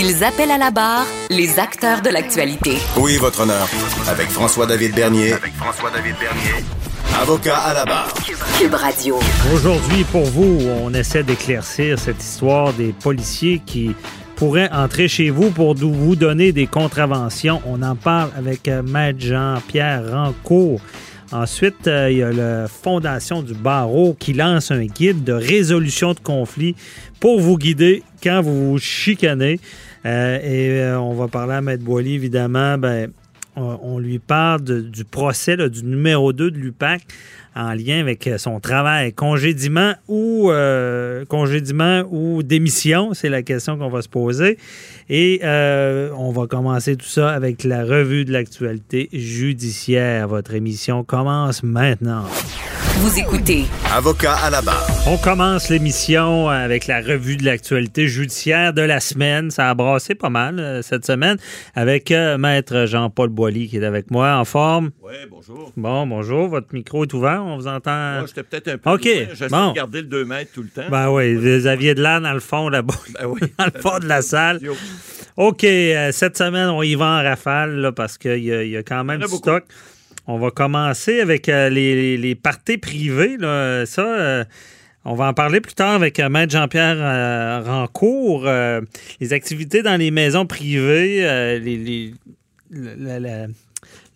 Ils appellent à la barre les acteurs de l'actualité. Oui, votre honneur. Avec François-David Bernier. Avec François-David Bernier. Avocat à la barre. Cube Radio. Aujourd'hui, pour vous, on essaie d'éclaircir cette histoire des policiers qui pourraient entrer chez vous pour vous donner des contraventions. On en parle avec euh, Maître Jean-Pierre Rancourt. Ensuite, euh, il y a la Fondation du Barreau qui lance un guide de résolution de conflits pour vous guider quand vous vous chicanez. Euh, et euh, on va parler à Maître Boily, évidemment. Ben, on, lui parle du procès là, du numéro 2 de l'UPAC en lien avec son travail. Congédiement ou euh, ou démission, c'est la question qu'on va se poser. Et euh, on va commencer tout ça avec la revue de l'actualité judiciaire. Votre émission commence maintenant. Vous écoutez Avocat à la barre. On commence l'émission avec la revue de l'actualité judiciaire de la semaine. Ça a brassé pas mal euh, cette semaine avec euh, Maître Jean-Paul Boilly qui est avec moi en forme. Oui, bonjour. Bon, bonjour, votre micro est ouvert, on vous entend. Moi, j'étais peut-être un peu. OK. J'essaie bon. de garder le 2 mètres tout le temps. Ben oui, vous aviez de l'air dans le fond là-bas, Ben oui. dans le fond de la salle. OK, euh, cette semaine, on y va en rafale là, parce qu'il y, a- il y a quand même du beaucoup. stock. On va commencer avec euh, les, les, les parties privées. Là. Ça, euh, on va en parler plus tard avec euh, Maître Jean-Pierre Rancourt. Les activités dans les maisons privées, les, les- la- la- la-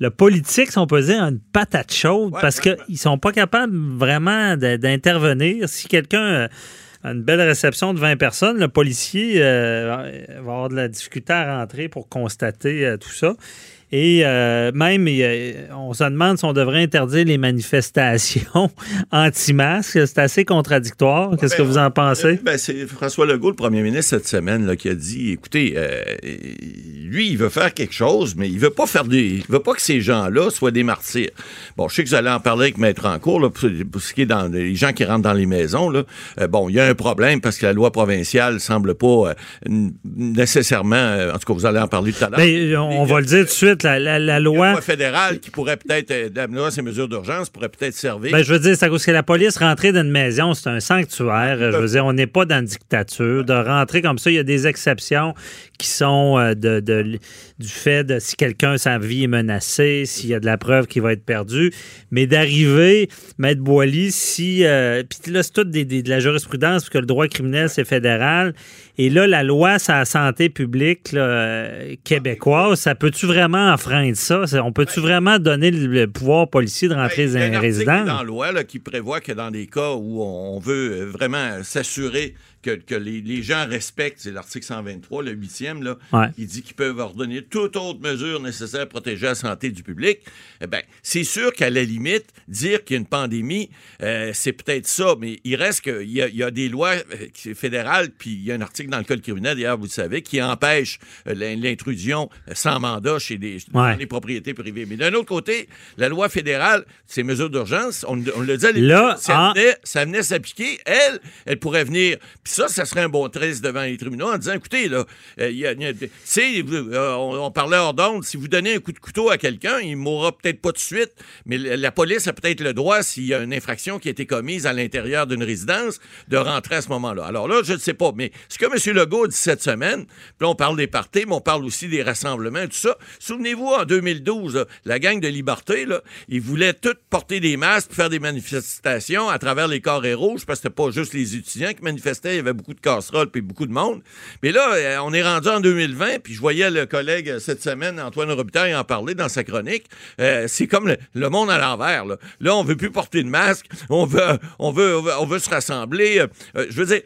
le politique, si on peut dire, a une patate chaude Ouais, parce qu'ils sont pas capables vraiment d'intervenir. Si quelqu'un a une belle réception de 20 personnes, le policier euh, va avoir de la difficulté à rentrer pour constater euh, tout ça. Et euh, même, on se demande si on devrait interdire les manifestations anti-masques. C'est assez contradictoire. Qu'est-ce que ben, vous en pensez? Ben, c'est François Legault, le premier ministre, cette semaine, là, qui a dit écoutez, euh, lui, il veut faire quelque chose, mais il veut pas faire des. Il veut pas que ces gens-là soient des martyrs. Bon, je sais que vous allez en parler avec Maître Rancourt, là, pour, pour ce qui est dans les gens qui rentrent dans les maisons. Là. Euh, bon, il y a un problème parce que la loi provinciale semble pas euh, nécessairement. euh, en tout cas, vous allez en parler tout à l'heure. Ben, on va le dire tout de suite, la, loi. fédérale qui pourrait peut-être, euh, loi, ces mesures d'urgence pourraient peut-être servir. Ben, je veux dire, c'est à cause que la police rentrer dans une maison, c'est un sanctuaire. Je veux dire, on n'est pas dans une dictature. De rentrer comme ça, il y a des exceptions qui sont euh, de, de- du fait de si quelqu'un, sa vie est menacée, s'il y a de la preuve qui va être perdue. Mais d'arriver, Maître Boily, si. euh, Puis là, c'est tout des- des- de la jurisprudence, parce que le droit criminel, c'est fédéral. Et là, la loi sur la santé publique là, euh, québécoise, ça peut-tu vraiment enfreindre ça? On peut-tu vraiment donner le, pouvoir policier de rentrer il y a dans un résidences? dans la loi là, qui prévoit que dans des cas où on veut vraiment s'assurer que, que les, les gens respectent, c'est l'article 123, le huitième, là, Ouais. qui dit qu'ils peuvent ordonner toute autre mesure nécessaire pour protéger la santé du public. Eh ben, c'est sûr qu'à la limite, dire qu'il y a une pandémie, euh, c'est peut-être ça, mais il reste qu'il y, y a des lois euh, fédérales, puis il y a un article dans le Code criminel, d'ailleurs, vous le savez, qui empêche euh, l'in- l'intrusion sans mandat chez des, Ouais. les propriétés privées. Mais d'un autre côté, la loi fédérale, ces mesures d'urgence, on, on le dit à l'époque, ça, venait, ça venait s'appliquer. Elle, elle pourrait venir. Puis ça, ça serait un bon test devant les tribunaux en disant, écoutez, là, euh, y a- euh, on, parlait hors d'onde, si vous donnez un coup de couteau à quelqu'un, il mourra peut-être pas tout de suite, mais la, police a peut-être le droit, s'il y a une infraction qui a été commise à l'intérieur d'une résidence, de rentrer à ce moment-là. Alors là, je ne sais pas, mais ce que M. Legault dit cette semaine, puis on parle des parties, mais on parle aussi des rassemblements, tout ça. Souvenez-vous, en 2012, là, la gang de Liberté, là, ils voulaient tous porter des masques, puis faire des manifestations à travers les carrés rouges, parce que c'était pas juste les étudiants qui manifestaient, avait beaucoup de casseroles puis beaucoup de monde. Mais là, euh, on est rendu en 2020, puis je voyais le collègue euh, cette semaine, Antoine Robitaille, en parler dans sa chronique. Euh, c'est comme le, le monde à l'envers. Là. là, on veut plus porter de masque, on veut, on veut, on veut, on veut se rassembler. Euh, je veux dire,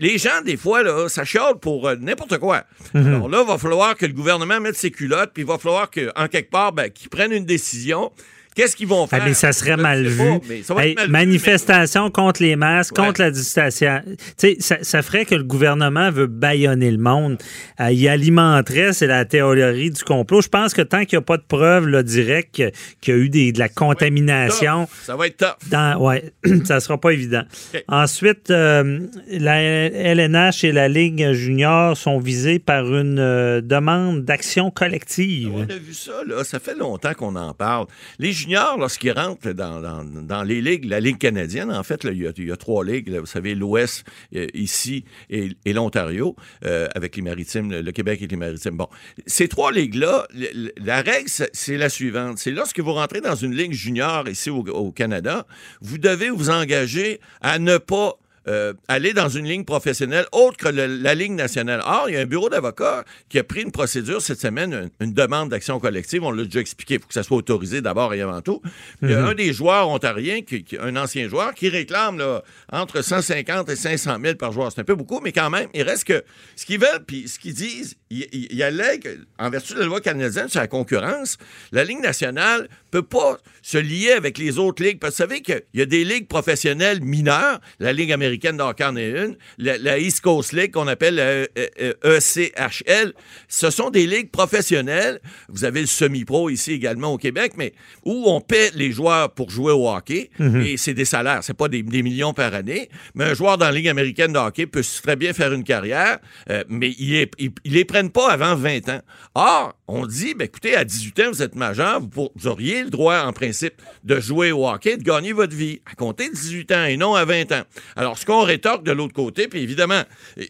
les gens, des fois, là, ça chiale pour euh, n'importe quoi. Alors là, il va falloir que le gouvernement mette ses culottes, puis il va falloir qu'en quelque part, ben, qu'ils prennent une décision Qu'est-ce qu'ils vont Ah, faire? mais ça serait Je mal vu. pas, mais ça va être Hey, mal vu, manifestation contre les masques, Ouais. contre la distanciation. Ça, ça ferait que le gouvernement veut baïonner le monde. Euh, il alimenterait, c'est la théorie du complot. Je pense que tant qu'il n'y a pas de preuves là, directes qu'il y a eu des, de la contamination. Ça va être tough. Dans, ouais, ça sera pas évident. Ensuite, euh, la LNH et la Ligue junior sont visées par une euh, demande d'action collective. On a vu ça, là. Ça fait longtemps qu'on en parle. Les juniors, lorsqu'ils rentrent dans, les ligues, la Ligue canadienne, en fait, il, y a, trois ligues. vous savez, l'Ouest, euh, ici, et, l'Ontario, euh, avec les maritimes, le, Québec et les maritimes. Bon, ces trois ligues-là, la règle, c'est- la suivante. C'est lorsque vous rentrez dans une ligue junior ici au Canada, vous devez vous engager à ne pas euh, aller dans une ligne professionnelle autre que le- la ligne nationale. Or, il y a un bureau d'avocats qui a pris une procédure cette semaine, une, une demande d'action collective. On l'a déjà expliqué. Il faut que ça soit autorisé d'abord et avant tout. Il y a un des joueurs ontariens, qui, qui- un ancien joueur, qui réclame là, entre 150 et 500 000 par joueur. C'est un peu beaucoup, mais quand même, il reste que ce qu'ils veulent, puis ce qu'ils disent, il allègue, en vertu de la loi canadienne sur la concurrence, la Ligue nationale peut pas se lier avec les autres ligues. Parce que vous savez qu'il y a des ligues professionnelles mineures. La Ligue américaine de hockey en est une. La, la East Coast League, qu'on appelle la euh, euh, ECHL, ce sont des ligues professionnelles. Vous avez le semi-pro ici également au Québec, mais où on paie les joueurs pour jouer au hockey. Et c'est des salaires. C'est pas des, des millions par année. Mais un joueur dans la Ligue américaine de hockey peut très bien faire une carrière, euh, mais ils ils- ils les prennent pas avant 20 ans. Or, on dit, ben, écoutez, à 18 ans, vous êtes majeur, vous, pour- vous auriez le droit, en principe, de jouer au hockey, de gagner votre vie, à compter de 18 ans et non à 20 ans. Alors, ce qu'on rétorque de l'autre côté, puis évidemment,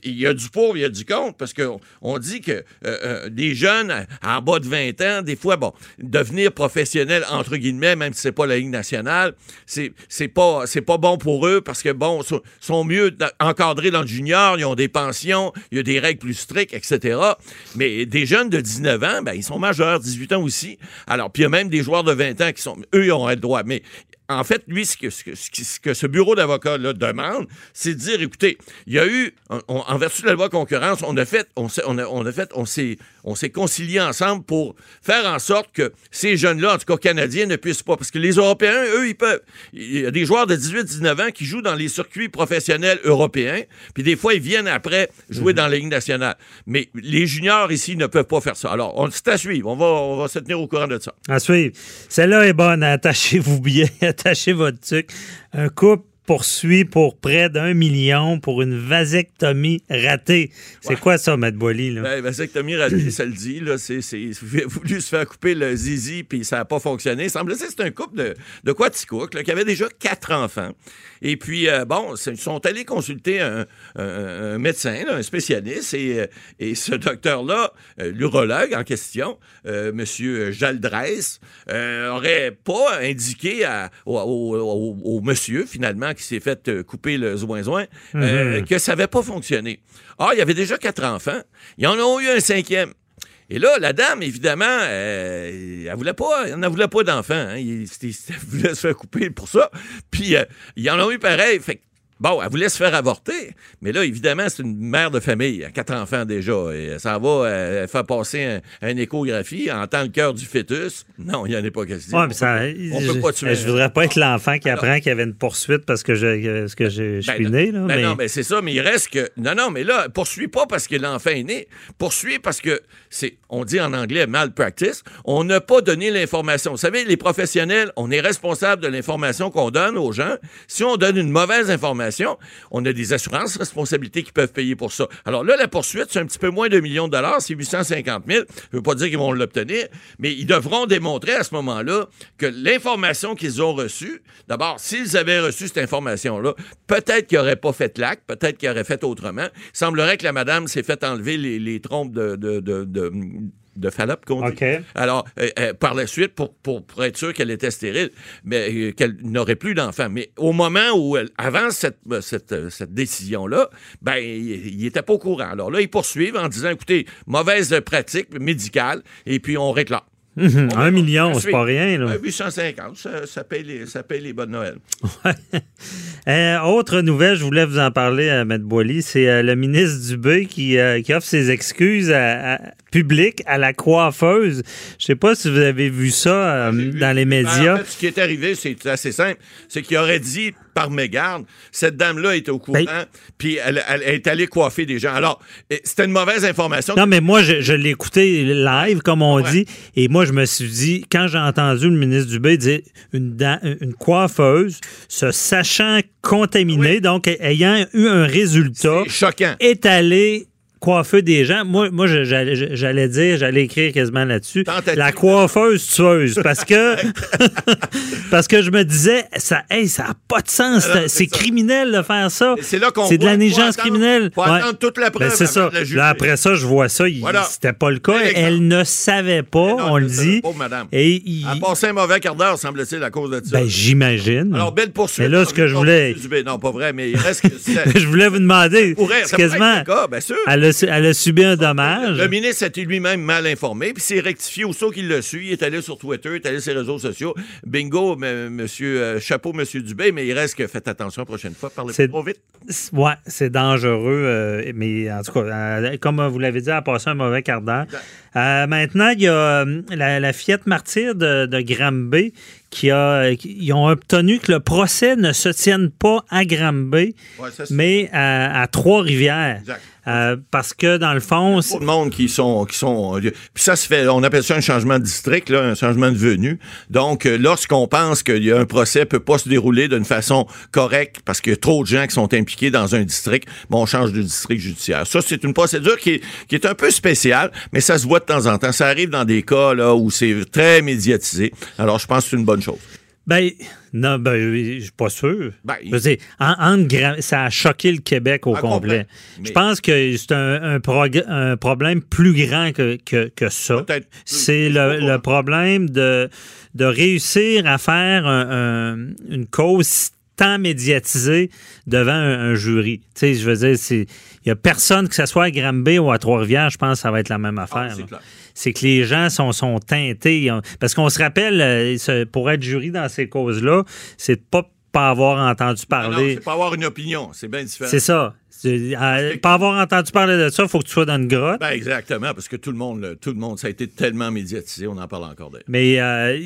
il y a du pour, il y a du contre, parce qu'on on dit que euh, euh, des jeunes en bas de 20 ans, des fois, bon, devenir professionnel, entre guillemets, même si c'est pas la Ligue nationale, c'est pas, bon pour eux, parce que, bon, sont, sont mieux encadrés dans le junior, ils ont des pensions, il y a des règles plus strictes, etc. Mais des jeunes de 19 ans, ben, ils sont majeurs, 18 ans aussi. Alors, puis il y a même des joueurs de 20 ans qui sont, eux, ils ont le droit. Mais en fait, lui, ce que ce, que bureau d'avocats-là demande, c'est de dire, écoutez, il y a eu, on- on- en vertu de la loi concurrence, on a fait, on, s'est- on a, on a fait, on s'est, on s'est concilié ensemble pour faire en sorte que ces jeunes-là, en tout cas canadiens, ne puissent pas. Parce que les Européens, eux, ils peuvent. Il y a des joueurs de 18-19 ans qui jouent dans les circuits professionnels européens, puis des fois, ils viennent après jouer dans la Ligue nationale. Mais les juniors ici ne peuvent pas faire ça. Alors, on, c'est à suivre. On va, on va se tenir au courant de ça. À suivre. Celle-là est bonne. Attachez-vous bien. Attachez votre truc. Un couple poursuit pour près d'un million pour une vasectomie ratée. C'est Ouais. quoi ça, Matt Boily? Là? Ben, vasectomie ratée, ça le dit. Là, c'est, c'est, voulu se faire couper le zizi, puis ça n'a pas fonctionné. Il semble que c'est un couple de, de Quaticook, qui avait déjà quatre enfants. Et puis, euh, bon, ils sont allés consulter un, un- un médecin, là, un spécialiste, et, euh, et ce docteur-là, euh, l'urologue en question, euh, M. Jaldresse, euh, aurait pas indiqué à- au, au- au- au monsieur, finalement, qui s'est fait euh, couper le zoin-zoin, euh, que ça n'avait pas fonctionné. Or, il y avait déjà quatre enfants. Ils en ont eu un cinquième. Et là, la dame, évidemment, euh, elle voulait pas, elle n'en voulait pas d'enfants. Hein. Il- voulait se faire couper pour ça. Puis, euh, ils en ont eu pareil. Fait que, Bon, elle voulait se faire avorter, mais là, évidemment, c'est une mère de famille, elle a quatre enfants déjà, et elle s'en va euh, faire passer un, une échographie, elle entend le cœur du fœtus. Non, il n'y en a pas question. Ouais, mais ça, on je, peut pas tuer. je voudrais pas être l'enfant qui Alors- apprend qu'il y avait une poursuite parce que je, parce que je, je Ben suis non. né. Là, Ben mais... non, mais c'est ça, mais il reste que. Non, non, mais là, poursuit pas parce que l'enfant est né. Poursuit parce que c'est, on dit en anglais malpractice. On n'a pas donné l'information. Vous savez, les professionnels, on est responsable de l'information qu'on donne aux gens. Si on donne une mauvaise information, on a des assurances responsabilités qui peuvent payer pour ça. Alors là, la poursuite, c'est un petit peu moins d'un million de dollars, c'est 850 000. Je veux pas dire qu'ils vont l'obtenir, mais ils devront démontrer à ce moment-là que l'information qu'ils ont reçue, d'abord, s'ils avaient reçu cette information-là, peut-être qu'ils n'auraient pas fait l'acte, peut-être qu'ils auraient fait autrement. Il semblerait que la madame s'est fait enlever les, trompes de, de, de, de, de Fallop, qu'on dit. Alors, euh, euh, par la suite, pour, pour, pour être sûr qu'elle était stérile, mais euh, qu'elle n'aurait plus d'enfant. Mais au moment où elle, avant cette, cette, cette décision-là, ben, il n'était pas au courant. Alors là, ils poursuivent en disant, écoutez, mauvaise pratique médicale, et puis on réclame. Un million, c'est pas rien. Là. Euh, 850, ça, ça, paye les, ça paye les bonnes Noël. Euh, autre nouvelle, je voulais vous en parler, M. Boily, c'est euh, le ministre Dubé qui, qui offre ses excuses à, à- public à la coiffeuse. Je sais pas si vous avez vu ça euh, dans les Ben, médias. en fait, ce qui est arrivé, c'est assez simple. C'est qu'il aurait dit par mégarde, cette dame-là était au courant, Ben- puis elle, elle est allée coiffer des gens. Alors, c'était une mauvaise information. Non, mais moi, je, je l'ai écouté live, comme on Ouais. dit, et moi, je me suis dit, quand j'ai entendu le ministre Dubé dire une, coiffeuse se sachant contaminée, donc ayant eu un résultat, choquant. est allée coiffer des gens. Moi, moi j'allais dire, j'allais écrire quasiment là-dessus, la coiffeuse tueuse, parce que parce que je me disais, ça, hey, ça n'a pas de sens, c'est criminel de faire ça. C'est là qu'on C'est de la négligence criminelle. faut toute la preuve Ben, c'est ça. Là, après ça, je vois ça, Voilà. c'était pas le cas. Elle ne savait pas, non, on le dit. madame. Et il- Elle a passé un mauvais quart d'heure, semble-t-il, à cause de ça. ben, j'imagine. Alors, belle poursuite. Mais là, ce que je voulais-. Non, pas vrai, mais il reste que je voulais vous demander, c'est quasiment, bien sûr. elle a, elle a subi un dommage. Le ministre était lui-même mal informé, puis s'est rectifié aussitôt qu'il l'a su. Il est allé sur Twitter, il est allé sur les réseaux sociaux. Bingo, m- monsieur, euh, chapeau, monsieur Dubé, mais il reste que faites attention la prochaine fois, parlez pas trop vite. Ouais, c'est dangereux, euh, mais en tout cas, euh, comme vous l'avez dit, elle a passé un mauvais quart d'heure. Maintenant, il y a la, la fillette martyre de, de Granby qui a, ils ont obtenu que le procès ne se tienne pas à Granby, Ouais, mais à, à Trois-Rivières. Euh, parce que dans le fond, Trop de monde qui sont qui sont puis ça se fait on appelle ça un changement de district là, un changement de venue. Donc euh, lorsqu'on pense qu'il y a un procès peut pas se dérouler d'une façon correcte parce qu'il y a trop de gens qui sont impliqués dans un district, bon on change de district judiciaire. Ça c'est une procédure qui est, qui est un peu spéciale, mais ça se voit de temps en temps, ça arrive dans des cas là où c'est très médiatisé. Alors je pense que c'est une bonne chose. Ben, non, ben, je suis pas sûr. Ben, Je veux dire, en- ça a choqué le Québec au Ah, complet. Je pense que c'est un, un progr- un problème plus grand que, que, que ça. C'est le, problème de, de réussir à faire un- un- une cause tant médiatisée devant un, un jury. Tu sais, je veux dire, il y a personne, que ce soit à Granby ou à Trois-Rivières, je pense que ça va être la même affaire. Ah, c'est que les gens sont, sont teintés. Parce qu'on se rappelle, euh, pour être jury dans ces causes-là, c'est de pas pas avoir entendu non, parler. c'est pas avoir une opinion, c'est bien différent. c'est ça. Euh, pas avoir entendu parler de ça, il faut que tu sois dans une grotte. Ben exactement, parce que tout le monde, tout le monde, ça a été tellement médiatisé, on en parle encore d'ailleurs. Mais euh,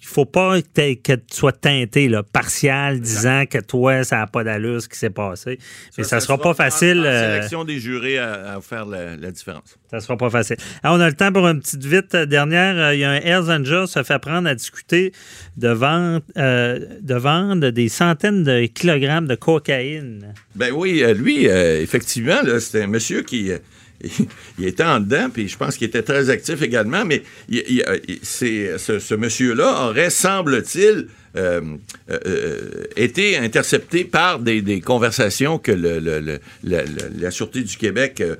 il faut pas que, que tu sois teinté, là, partial, disant que toi, ça n'a pas d'allure ce qui s'est passé. Mais ça, sera pas facile. La euh, sélection des jurés à, à faire la, la différence. Ça sera pas facile. Alors, on a le temps pour une petite vite euh, dernière. Euh, Il y a un Hells Angels se fait prendre à discuter de vendre, euh, de vendre des centaines de kilogrammes de cocaïne. Ben oui, lui, euh, effectivement, c'était un monsieur qui. Il était en dedans, puis je pense qu'il était très actif également, mais ce, ce monsieur-là aurait, semble-t-il, euh, euh, euh, été intercepté par des, des conversations que le- le- le- la, Sûreté du Québec euh,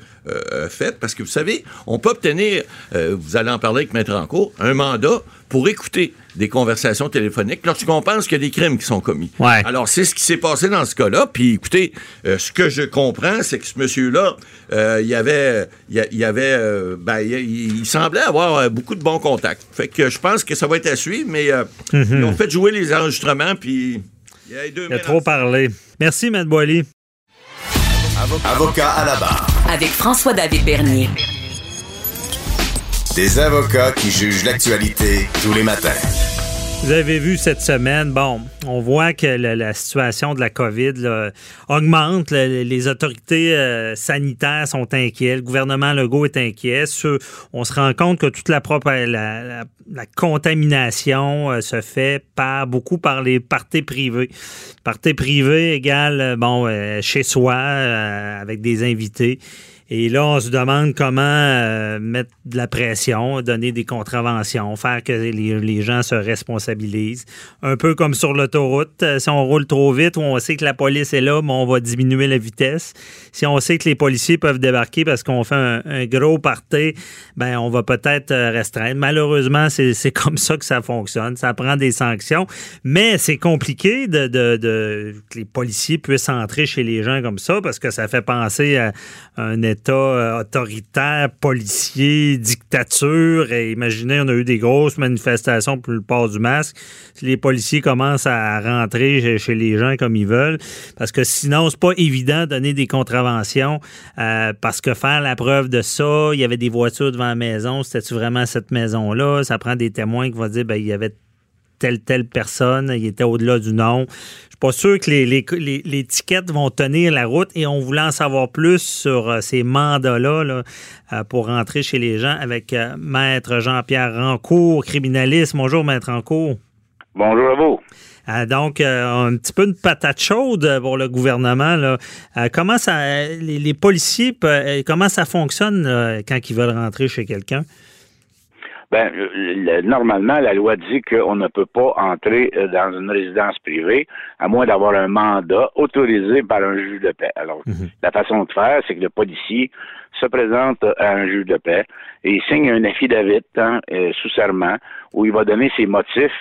a faites. Parce que vous savez, on peut obtenir, vous allez en parler avec Maître Rancourt, un mandat pour écouter des conversations téléphoniques lorsqu'on pense qu'il y a des crimes qui sont commis. Ouais. Alors, c'est ce qui s'est passé dans ce cas-là. Puis, écoutez, euh, ce que je comprends, c'est que ce monsieur-là, euh, il y avait, il y a- il y avait, euh, ben, il, il semblait avoir beaucoup de bons contacts. Fait que je pense que ça va être à suivre, mais euh, ils ont fait jouer les enregistrements, puis il y a les deux. Il a trop parlé. Merci, Matt Boily. Avocat à la barre. Avec François-David Bernier. Des avocats qui jugent l'actualité tous les matins. Vous avez vu cette semaine, bon, on voit que la, situation de la COVID augmente. Le- les autorités euh, sanitaires sont inquiets. Le gouvernement Legault est inquiet. On se rend compte que toute la, propre, la, contamination euh, se fait par beaucoup par les parties privées. Parties privées égale, euh, bon, chez soi, avec des invités. Et là, on se demande comment euh, mettre de la pression, donner des contraventions, faire que les, les gens se responsabilisent. Un peu comme sur l'autoroute, euh, si on roule trop vite ou on sait que la police est là, mais on va diminuer la vitesse. Si on sait que les policiers peuvent débarquer parce qu'on fait un, gros party, ben on va peut-être euh, restreindre. Malheureusement, c'est c'est comme ça que ça fonctionne. Ça prend des sanctions, mais c'est compliqué de, de- de- que les policiers puissent entrer chez les gens comme ça parce que ça fait penser à un État État euh, autoritaire, policier, dictature. Et imaginez, on a eu des grosses manifestations pour le port du masque. Les policiers commencent à rentrer chez les gens comme ils veulent, parce que sinon, c'est pas évident de donner des contraventions, euh, parce que faire la preuve de ça, il y avait des voitures devant la maison, c'était-tu vraiment cette maison-là? Ça prend des témoins qui vont dire, ben, il y avait telle, telle personne, il était au-delà du nom. Pas sûr que les, les, tickets vont tenir la route et on voulait en savoir plus sur euh, ces mandats-là euh, pour rentrer chez les gens avec euh, Maître Jean-Pierre Rancourt, criminaliste. Bonjour, Maître Rancourt. Bonjour à vous. donc, un petit peu une patate chaude pour le gouvernement. Là. comment ça, les, policiers, comment ça fonctionne quand ils veulent rentrer chez quelqu'un? Ben, normalement, la loi dit qu'on ne peut pas entrer euh, dans une résidence privée à moins d'avoir un mandat autorisé par un juge de paix. Alors, mhm. la façon de faire, c'est que le policier se présente à un juge de paix et il signe un affidavit hein, euh, sous serment où il va donner ses motifs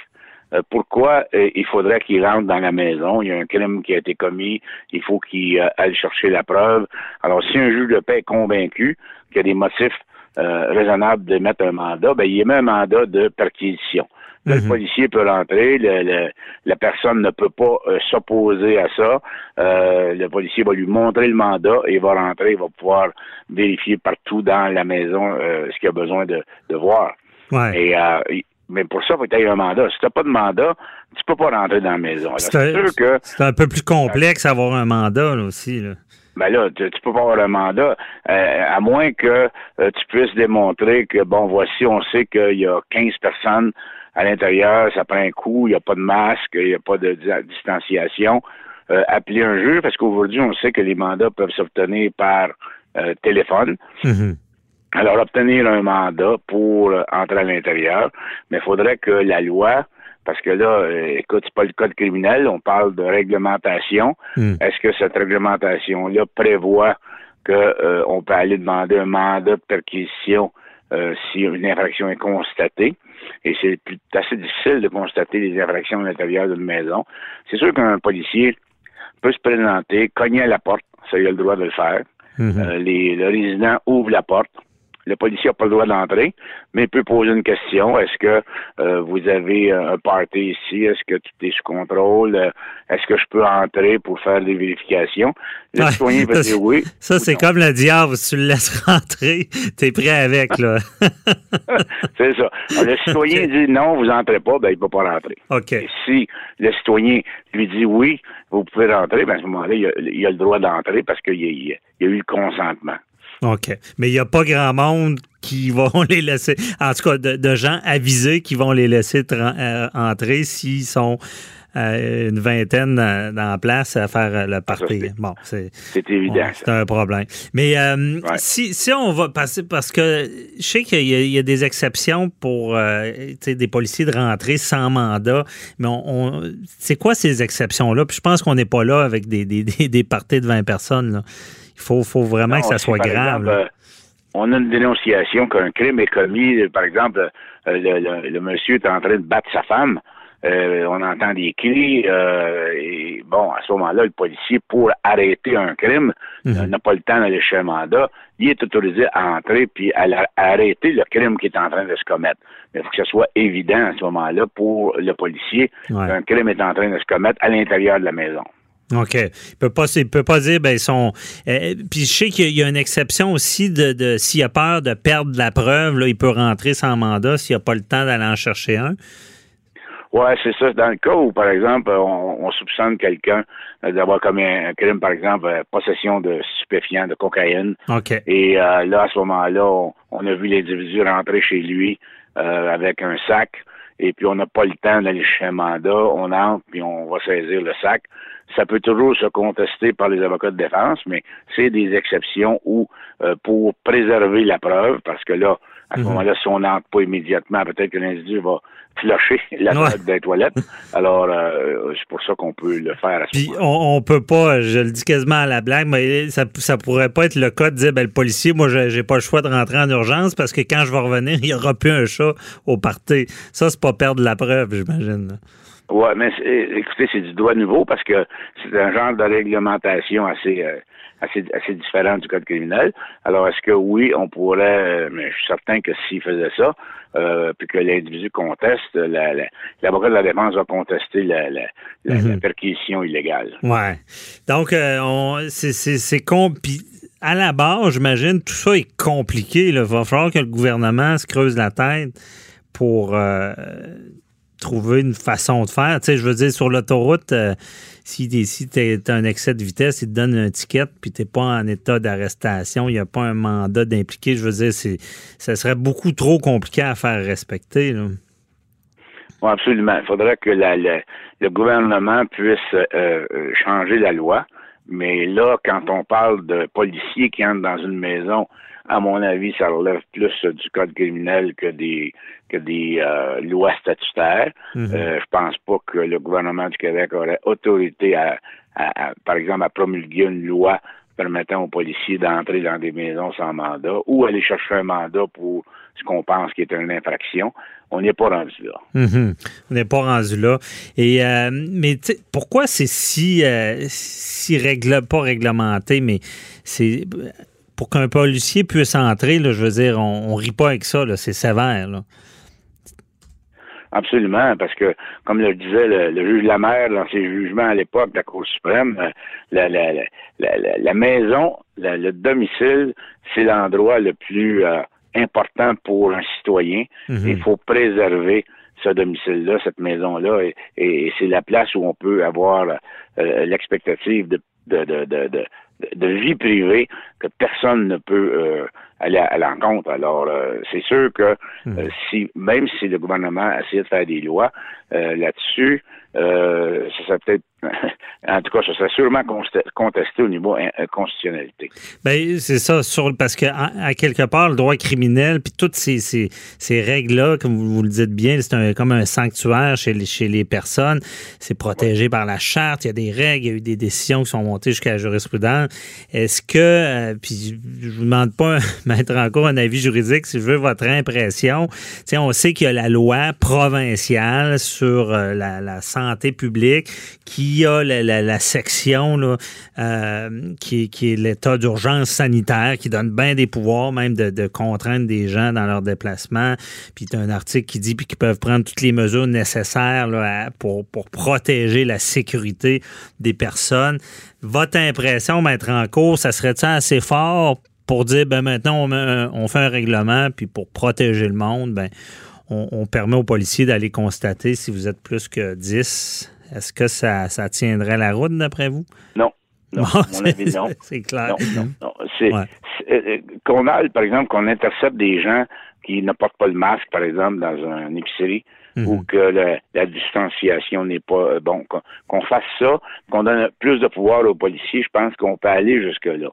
euh, pourquoi il faudrait qu'il rentre dans la maison. Il y a un crime qui a été commis, il faut qu'il aille chercher la preuve. Alors, si un juge de paix est convaincu qu'il y a des motifs euh, raisonnable de mettre un mandat, ben, il émet un mandat de perquisition. Le mhm. policier peut rentrer, la personne ne peut pas euh, s'opposer à ça. Euh, le policier va lui montrer le mandat et il va rentrer, il va pouvoir vérifier partout dans la maison ce qu'il a besoin de, voir. Et, mais pour ça, il faut que tu aies un mandat. Si tu n'as pas de mandat, tu peux pas rentrer dans la maison. C'est un, peu plus complexe d'avoir un mandat aussi. Là ben là, tu, peux pas avoir un mandat, euh, à moins que euh, tu puisses démontrer que, bon, voici, on sait qu'il y a 15 personnes à l'intérieur, ça prend un coup, il n'y a pas de masque, il n'y a pas de, distanciation. Euh, appeler un juge, parce qu'aujourd'hui, on sait que les mandats peuvent s'obtenir par téléphone. Mm-hmm. Alors, obtenir un mandat pour entrer à l'intérieur, mais il faudrait que la loi parce que là, euh, écoute, c'est pas le code criminel, on parle de réglementation. Hmm. Est-ce que cette réglementation-là prévoit qu'on euh, peut aller demander un mandat de perquisition euh, si une infraction est constatée? Et c'est assez difficile de constater les infractions à l'intérieur d'une maison. C'est sûr qu'un policier peut se présenter, cogner à la porte, ça il a le droit de le faire. Hmm. les, le résident ouvre la porte, le policier n'a pas le droit d'entrer, mais il peut poser une question. Est-ce que euh, vous avez un party ici? Est-ce que tout est sous contrôle? Euh, est-ce que je peux entrer pour faire des vérifications? Le citoyen peut dire oui. Ça, c'est comme le diable. Si tu le laisses rentrer, tu es prêt avec, là. c'est ça. le citoyen dit non, vous entrez pas, ben, il ne peut pas rentrer. OK. si le citoyen lui dit oui, vous pouvez rentrer, ben, à ce moment-là, il, a, le droit d'entrer parce qu'il y, a eu le consentement. OK. Mais il n'y a pas grand monde qui vont les laisser, en tout cas de, gens avisés qui vont les laisser euh, entrer s'ils sont euh, une vingtaine dans, la place à faire euh, le party. bon, c'est évident. C'est un problème. Mais si, si, on va passer, parce que je sais qu'il y, a des exceptions pour des policiers de rentrer sans mandat, mais on, c'est quoi ces exceptions-là? Puis je pense qu'on n'est pas là avec des, des, des, parties de 20 personnes. Là. Il faut, faut vraiment que ça soit grave. Euh, on a une dénonciation qu'un crime est commis. Par exemple, euh, le, monsieur est en train de battre sa femme. Euh, on entend des cris. et bon, à ce moment-là, le policier, pour arrêter un crime, mhm. n'a pas le temps d'aller chez un mandat. Il est autorisé à entrer puis à, arrêter le crime qui est en train de se commettre. Mais il faut que ce soit évident à ce moment-là pour le policier qu'un crime est en train de se commettre à l'intérieur de la maison. OK. Il peut pas, peut pas dire, ben, son. Euh, puis je sais qu'il y a une exception aussi de, s'il a peur de perdre la preuve, là, il peut rentrer sans mandat s'il n'a pas le temps d'aller en chercher un. Oui, c'est ça. Dans le cas où, par exemple, on, soupçonne quelqu'un d'avoir commis un, crime, par exemple, euh, possession de stupéfiants, de cocaïne. OK. Et euh, là, à ce moment-là, on, a vu l'individu rentrer chez lui avec un sac et puis on n'a pas le temps d'aller chez un mandat, on entre, puis on va saisir le sac. Ça peut toujours se contester par les avocats de défense, mais c'est des exceptions où, euh, pour préserver la preuve, parce que là, à ce mhm. moment-là, si on n'entre pas immédiatement, peut-être que l'individu va flusher la tête des toilettes. Alors, euh, c'est pour ça qu'on peut le faire à ce Puis on, on, peut pas, je le dis quasiment à la blague, mais ça, ça pourrait pas être le cas de dire, ben, le policier, moi, j'ai pas le choix de rentrer en urgence parce que quand je vais revenir, il y aura plus un chat au party. Ça, c'est pas perdre la preuve, j'imagine. Oui, mais écoutez, c'est du droit nouveau parce que c'est un genre de réglementation assez, euh, assez, assez différent du code criminel. Alors, est-ce que oui, on pourrait, euh, mais je suis certain que s'il faisait ça, euh, puis que l'individu conteste, l'avocat de la défense va contester la, la, mhm. perquisition illégale. Ouais. Donc, c'est con. Puis à la base, j'imagine, tout ça est compliqué. Il va falloir que le gouvernement se creuse la tête pour trouver une façon de faire. Tu sais, je veux dire, sur l'autoroute, euh, si, si tu as un excès de vitesse, ils te donnent un ticket, puis tu n'es pas en état d'arrestation, il n'y a pas un mandat d'impliquer. Je veux dire, ça serait beaucoup trop compliqué à faire respecter. Absolument. Il faudrait que le gouvernement puisse euh, euh, changer la loi. Mais là, quand on parle de policiers qui entrent dans une maison à mon avis, ça relève plus du code criminel que des que des euh, lois statutaires. Mhm. euh, je pense pas que le gouvernement du Québec aurait autorité à, par exemple, à promulguer une loi permettant aux policiers d'entrer dans des maisons sans mandat ou aller chercher un mandat pour ce qu'on pense qui est une infraction. On n'est pas rendu là. Mhm. On n'est pas rendu là. Et euh, mais pourquoi c'est si euh, si règle, pas réglementé, mais c'est pour qu'un policier puisse entrer, là, je veux dire, on, ne rit pas avec ça, c'est sévère. Absolument, parce que, comme le disait le, juge Lamère dans ses jugements à l'époque de la Cour suprême, euh, la, la, la, la maison, le domicile, c'est l'endroit le plus euh, important pour un citoyen. Mhm. Il faut préserver ce domicile-là, cette maison-là, et, c'est la place où on peut avoir euh, l'expectative de, de, de, de, de vie privée que personne ne peut euh, aller à, l'encontre. Alors, euh, c'est sûr que hmm. euh, si même si le gouvernement essaie de faire des lois là-dessus, ça serait peut-être en tout cas, ça serait sûrement contesté au niveau constitutionnalité. Bien, c'est ça, parce que à, quelque part, le droit criminel, puis toutes ces, règles-là, comme vous, le dites bien, c'est comme un sanctuaire chez les, personnes. C'est protégé par la charte, il y a des règles, il y a eu des décisions qui sont montées jusqu'à la jurisprudence. Est-ce que, euh, puis je vous demande pas mettre encore un avis juridique, si je veux votre impression, sais, on sait qu'il y a la loi provinciale sur euh, la, la santé publique qui a la, section euh, qui, est l'état d'urgence sanitaire, qui donne bien des pouvoirs, même de, contraindre des gens dans leur déplacement. Puis il y a un article qui dit qu'ils peuvent prendre toutes les mesures nécessaires pour, protéger la sécurité des personnes. Votre impression, mettre en cours, ça serait ça assez fort pour dire ben maintenant on, on fait un règlement, puis pour protéger le monde, ben on, permet aux policiers d'aller constater si vous êtes plus que 10 est-ce que ça, ça tiendrait la route d'après vous? Non. Non. C'est clair. Non, non, C'est, euh, qu'on a, par exemple, qu'on intercepte des gens qui ne portent pas le masque, par exemple, dans une épicerie, mhm. ou que la, distanciation n'est pas euh, bon, qu'on, fasse ça, qu'on donne plus de pouvoir aux policiers, je pense qu'on peut aller jusque-là.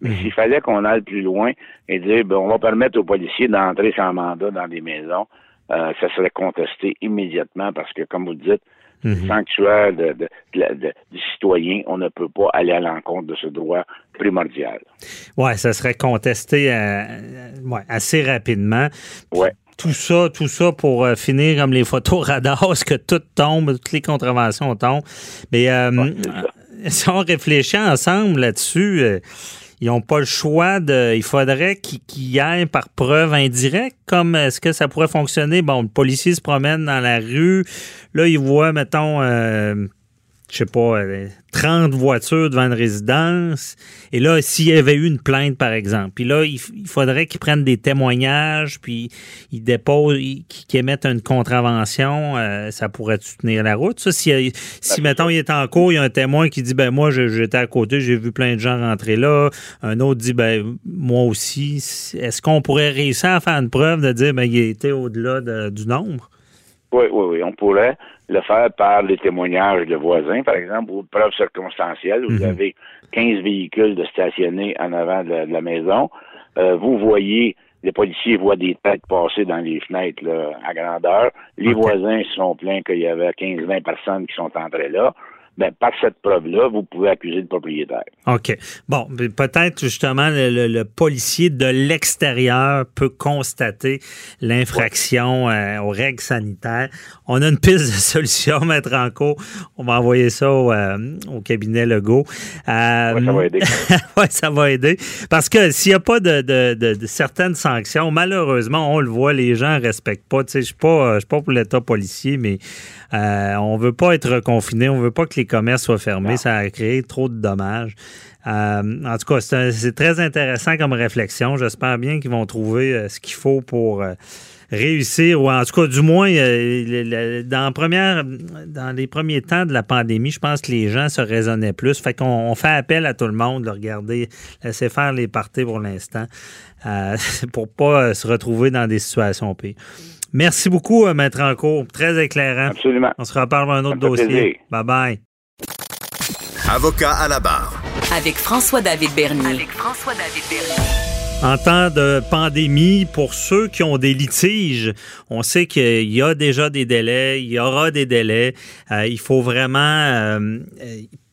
Mais mhm. s'il fallait qu'on aille plus loin et dire, ben, on va permettre aux policiers d'entrer sans mandat dans des maisons, euh, ça serait contesté immédiatement parce que, comme vous le dites, Mhm. sanctuaire de, du citoyen, on ne peut pas aller à l'encontre de ce droit primordial. Oui, ça serait contesté euh, assez rapidement. Ouais. Tout ça, tout ça pour euh, finir comme les photos radars, que tout tombe, toutes les contraventions tombent. Mais euh, si on réfléchit ensemble là-dessus, ils n'ont pas le choix de. Il faudrait qu'ils aillent par preuve indirecte. Comme est-ce que ça pourrait fonctionner? Bon, le policier se promène dans la rue. Là, il voit, mettons, euh, je sais pas, 30 euh, voitures devant une résidence. Et là, s'il y avait eu une plainte, par exemple, puis là, il, faudrait qu'ils prennent des témoignages, puis ils déposent, qu'ils émettent une contravention, euh, ça pourrait tenir la route? Ça, si, si mettons, il est en cours, il y a un témoin qui dit, ben moi, j'étais à côté, j'ai vu plein de gens rentrer là. Un autre dit, ben moi aussi. Est-ce qu'on pourrait réussir à faire une preuve de dire, ben il était au-delà du nombre? Oui, oui, oui, on pourrait le faire par les témoignages de voisins, par exemple, ou preuves circonstancielles. Vous mhm. avez 15 véhicules de stationnés en avant de la, maison. Euh, vous voyez, les policiers voient des têtes passer dans les fenêtres là, à grandeur. Les voisins sont plaints qu'il y avait 15-20 personnes qui sont entrées là. Ben, par cette preuve-là, vous pouvez accuser le propriétaire. OK. Bon, peut-être justement le, policier de l'extérieur peut constater l'infraction euh, aux règles sanitaires. On a une piste de solution, Maître Ranco. On va envoyer ça au, euh, cabinet Legault. Euh, ouais, ça va aider. oui, ça va aider. Parce que s'il n'y a pas de, de, certaines sanctions, malheureusement, on le voit, les gens ne respectent pas. Je ne suis pas pour l'État policier, mais on ne veut pas être confiné. On ne veut pas que les commerces soient fermés. Ça a créé trop de dommages. Euh, en tout cas, c'est très intéressant comme réflexion. J'espère bien qu'ils vont trouver euh, ce qu'il faut pour euh, réussir, ou en tout cas, du moins, dans, première, dans les premiers temps de la pandémie, je pense que les gens se raisonnaient plus. Fait qu'on fait appel à tout le monde, de regarder, laisser faire les parties pour l'instant, pour pas se retrouver dans des situations pires. Merci beaucoup, Maître Encourt. Très éclairant. Absolument. On se reparle dans un autre dossier. Bye bye. Avocat à la barre. Avec François-David Bernier. Avec François-David Bernier. En temps de pandémie, pour ceux qui ont des litiges, on sait qu'il y a déjà des délais, il y aura des délais. Euh, il faut vraiment euh,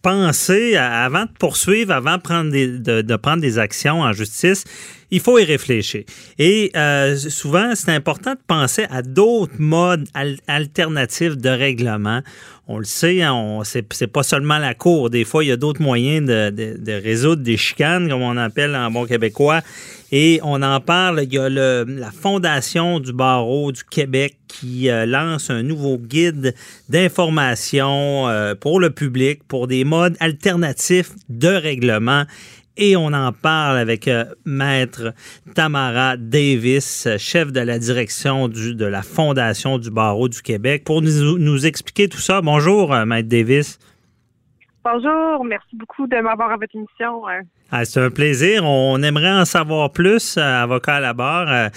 penser, avant de poursuivre, avant de prendre des, de, prendre des actions en justice, il faut y réfléchir. Et euh, souvent, c'est important de penser à d'autres modes alternatifs de règlement. On le sait, hein, c'est pas seulement la cour. Des fois, il y a d'autres moyens de, résoudre des chicanes, comme on appelle en bon québécois. Et on en parle. Il y a la Fondation du barreau du Québec qui euh, lance un nouveau guide d'information euh, pour le public pour des modes alternatifs de règlement et on en parle avec euh, Maître Tamara Davis, chef de la direction du, de la Fondation du barreau du Québec, pour nous, nous expliquer tout ça. Bonjour, euh, Maître Davis. Bonjour, merci beaucoup de m'avoir à votre émission. Euh. Ah, c'est un plaisir. On aimerait en savoir plus, avocat à la barre.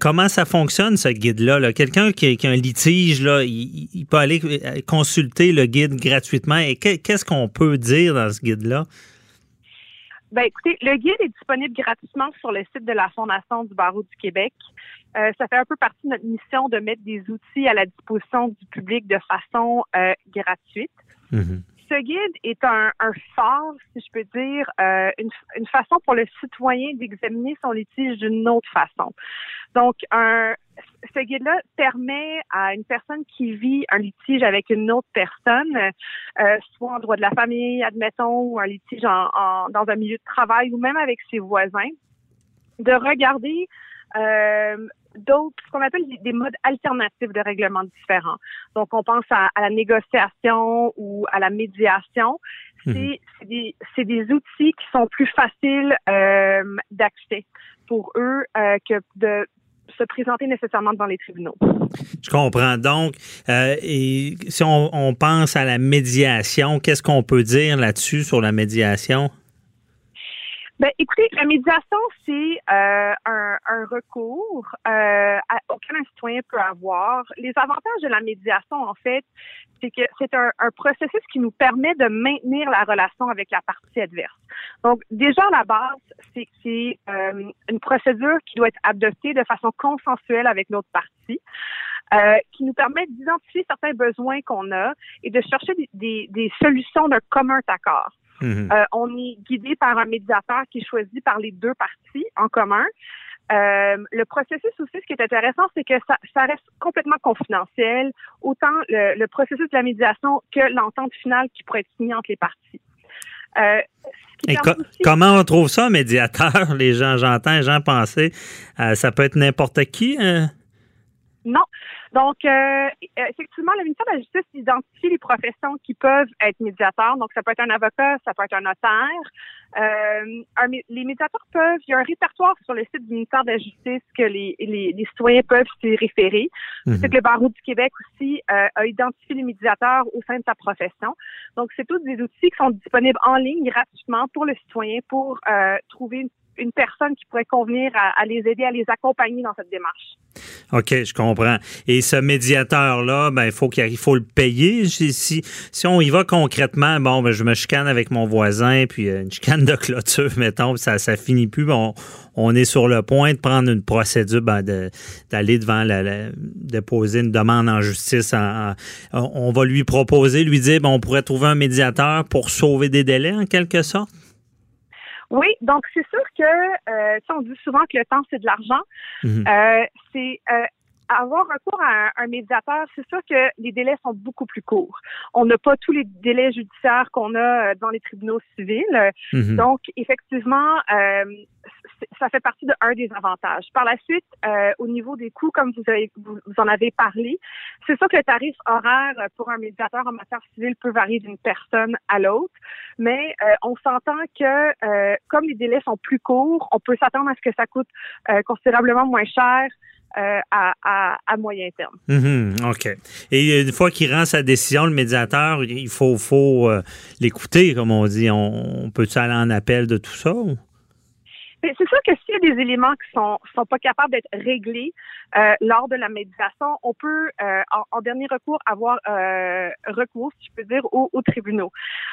comment ça fonctionne, ce guide-là? Quelqu'un qui, a un litige, là, il, peut aller consulter le guide gratuitement. Et qu'est-ce qu'on peut dire dans ce guide-là? Ben, écoutez, le guide est disponible gratuitement sur le site de la Fondation du barreau du Québec. Euh, ça fait un peu partie de notre mission de mettre des outils à la disposition du public de façon euh, gratuite. Mm-hmm. Ce guide est un, un, phare, si je peux dire, euh, une, une, façon pour le citoyen d'examiner son litige d'une autre façon. Donc, un, ce guide-là permet à une personne qui vit un litige avec une autre personne, euh, soit en droit de la famille, admettons, ou un litige en, dans un milieu de travail ou même avec ses voisins, de regarder euh, d'autres, ce qu'on appelle des modes alternatifs de règlement différents. Donc, on pense à, la négociation ou à la médiation. C'est mhm. des, des, outils qui sont plus faciles euh, d'accès pour eux euh, que de se présenter nécessairement devant les tribunaux. Je comprends. Donc, euh, et si on, pense à la médiation, qu'est-ce qu'on peut dire là-dessus sur la médiation? Ben, écoutez, la médiation, c'est euh, un, recours euh, auquel un citoyen peut avoir. Les avantages de la médiation, en fait, c'est que c'est un, processus qui nous permet de maintenir la relation avec la partie adverse. Donc, déjà, à la base, c'est c'est euh, une procédure qui doit être adoptée de façon consensuelle avec notre partie. Euh, qui nous permet d'identifier certains besoins qu'on a et de chercher des, des, solutions d'un commun accord. Mhm. Euh, on est guidé par un médiateur qui est choisi par les deux parties en commun. Euh, le processus aussi, ce qui est intéressant, c'est que ça, ça, reste complètement confidentiel, autant le, le, processus de la médiation que l'entente finale qui pourrait être signée entre les parties. Euh, Et comment on trouve ça, médiateur? Les gens, j'entends les gens penser, euh, ça peut être n'importe qui? Hein? Non. Donc, euh, effectivement, le ministère de la Justice identifie les professions qui peuvent être médiateurs. Donc, ça peut être un avocat, ça peut être un notaire. Euh, les médiateurs peuvent, il y a un répertoire sur le site du ministère de la Justice que les, les, les citoyens peuvent s'y référer. Mhm. C'est que le barreau du Québec aussi euh, a identifié les médiateurs au sein de sa profession. Donc, c'est tous des outils qui sont disponibles en ligne gratuitement pour le citoyen pour euh, trouver une personne qui pourrait convenir à, les aider, à les accompagner dans cette démarche. OK, je comprends. Et ce médiateur-là, ben, il faut faut le payer. Si, si on y va concrètement, bon, ben, je me chicane avec mon voisin, puis euh, une chicane de clôture, mettons, ça, ça finit plus. Bon, on est sur le point de prendre une procédure, ben, d'aller devant la, déposer une demande en justice. on va lui proposer, lui dire, ben, on pourrait trouver un médiateur pour sauver des délais, en quelque sorte? Oui, donc c'est sûr que, euh, on dit souvent que le temps, c'est de l'argent. Mhm. Euh, c'est euh, avoir recours à un, médiateur, c'est sûr que les délais sont beaucoup plus courts. On n'a pas tous les délais judiciaires qu'on a euh, dans les tribunaux civils. Mhm. Donc, effectivement, euh, ça fait partie de un des avantages. Par la suite, euh, au niveau des coûts, comme vous, avez, vous, en avez parlé, c'est sûr que le tarif horaire pour un médiateur en matière civile peut varier d'une personne à l'autre, mais euh, on s'entend que comme les délais sont plus courts, on peut s'attendre à ce que ça coûte considérablement moins cher euh, à, à, moyen terme. Mhm, OK. Et une fois qu'il rend sa décision, le médiateur, il faut, faut euh, l'écouter, comme on dit. On, peut-tu aller en appel de tout ça? C'est sûr que s'il y a des éléments qui sont sont pas capables d'être réglés euh, lors de la médiation, on peut euh, en, dernier recours avoir euh, recours, si je peux dire, aux, tribunaux.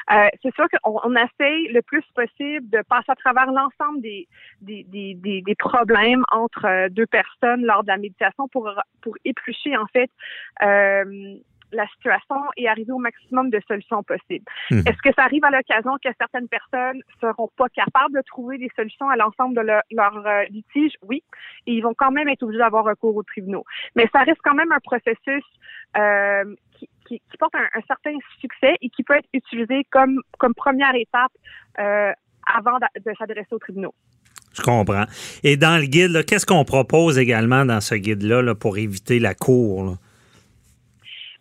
c'est sûr qu'on on essaye le plus possible de passer à travers l'ensemble des des, des, des, problèmes entre deux personnes lors de la médiation pour pour éplucher en fait la situation et arriver au maximum de solutions possibles. Mhm. Est-ce que ça arrive à l'occasion que certaines personnes seront pas capables de trouver des solutions à l'ensemble de leur, euh, litige? Oui. Et ils vont quand même être obligés d'avoir recours aux tribunaux. Mais ça reste quand même un processus euh, qui, qui, porte un, certain succès et qui peut être utilisé comme, comme première étape euh, avant de, s'adresser aux tribunaux. Je comprends. Et dans le guide, qu'est-ce qu'on propose également dans ce guide-là là, pour éviter la cour? Là?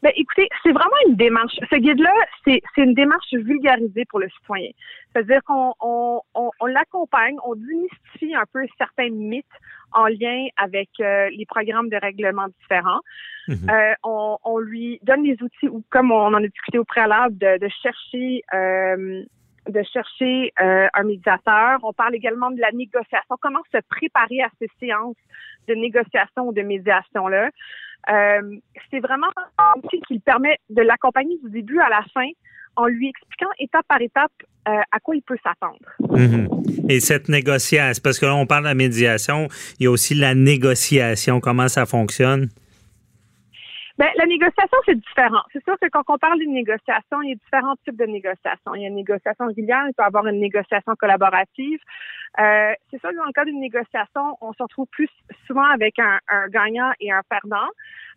Ben, écoutez, c'est vraiment une démarche. Ce guide-là, c'est, c'est une démarche vulgarisée pour le citoyen. C'est-à-dire qu'on on, on, l'accompagne, on démystifie un peu certains mythes en lien avec euh, les programmes de règlement différents. Mhm. Euh, on, on, lui donne les outils, ou comme on en a discuté au préalable, de, de chercher euh, de chercher euh, un médiateur. On parle également de la négociation, comment se préparer à ces séances de négociation ou de médiation-là? Euh, c'est vraiment un outil qui permet de l'accompagner du début à la fin en lui expliquant étape par étape euh, à quoi il peut s'attendre. Mhm. Et cette négociation, parce que là, on parle de la médiation, il y a aussi la négociation, comment ça fonctionne? Ben, la négociation, c'est différent. C'est sûr que quand on parle d'une négociation, il y a différents types de négociations. Il y a une négociation régulière, il peut y avoir une négociation collaborative. Euh, c'est sûr que dans le cas d'une négociation, on se retrouve plus souvent avec un, gagnant et un perdant.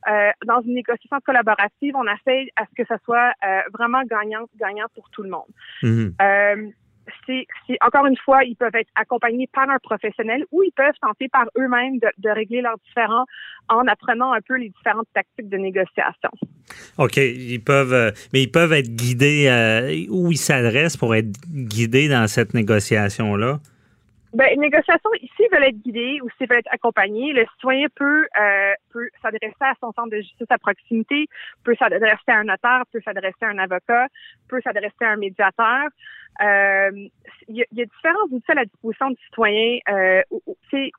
Euh, dans une négociation collaborative, on essaie à ce que ça soit euh, vraiment gagnant-gagnant pour tout le monde. Mhm. Euh, c'est, encore une fois, ils peuvent être accompagnés par un professionnel ou ils peuvent tenter par eux-mêmes de, régler leurs différends en apprenant un peu les différentes tactiques de négociation. OK, ils peuvent, euh, mais ils peuvent être guidés euh, où ils s'adressent pour être guidés dans cette négociation-là? Ben, une négociation, s'ils veulent être guidés ou s'ils veulent être accompagnés, le citoyen peut, euh, peut s'adresser à son centre de justice à proximité, peut s'adresser à un notaire, peut s'adresser à un avocat, peut s'adresser à un médiateur. Euh, il y, a différents outils à la disposition du citoyen, euh,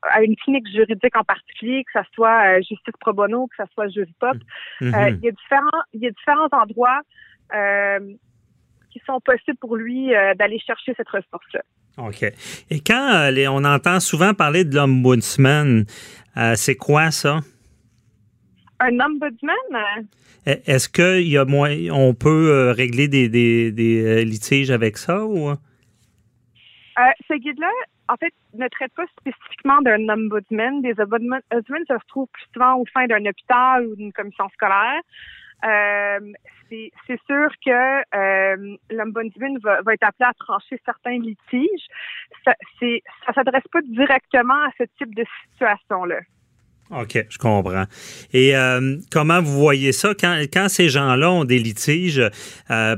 à une clinique juridique en particulier, que ce soit euh, justice pro bono, que ce soit Juripop. Mm-hmm. Euh, il y a différents, il y a différents endroits euh, qui sont possibles pour lui d'aller chercher cette ressource-là. OK. Et quand on entend souvent parler de l'ombudsman, c'est quoi ça? Un ombudsman? E, est-ce qu'il y a moins, on peut euh, régler des, des, des, euh, litiges avec ça ou? Euh, ce guide-là, en fait, ne traite pas spécifiquement d'un ombudsman. Des ombudsmen se retrouvent plus souvent au sein d'un hôpital ou d'une commission scolaire. C'est sûr que euh, l'ombudsman va, va, être appelé à trancher certains litiges. Ça, ne s'adresse pas directement à ce type de situation-là. OK, je comprends. Et euh, comment vous voyez ça? Quand, quand ces gens-là ont des litiges? Euh,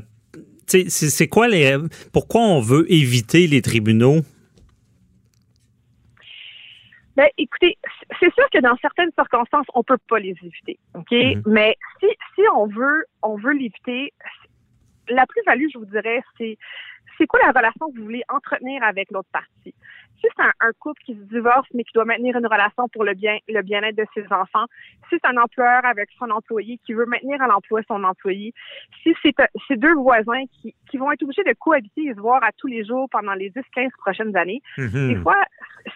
c'est quoi les. Pourquoi on veut éviter les tribunaux? Ben, écoutez, c'est sûr que dans certaines circonstances, on peut pas les éviter, ok? Mm-hmm. Mais si, si on veut, on veut l'éviter, la plus-value, je vous dirais, c'est c'est quoi la relation que vous voulez entretenir avec l'autre partie? Si c'est un, un couple qui se divorce mais qui doit maintenir une relation pour le bien le bien-être de ses enfants, si c'est un employeur avec son employé qui veut maintenir à l'emploi son employé, si c'est c'est deux voisins qui, qui vont être obligés de cohabiter et se voir à tous les jours pendant les 10-15 prochaines années, Mhm. des fois,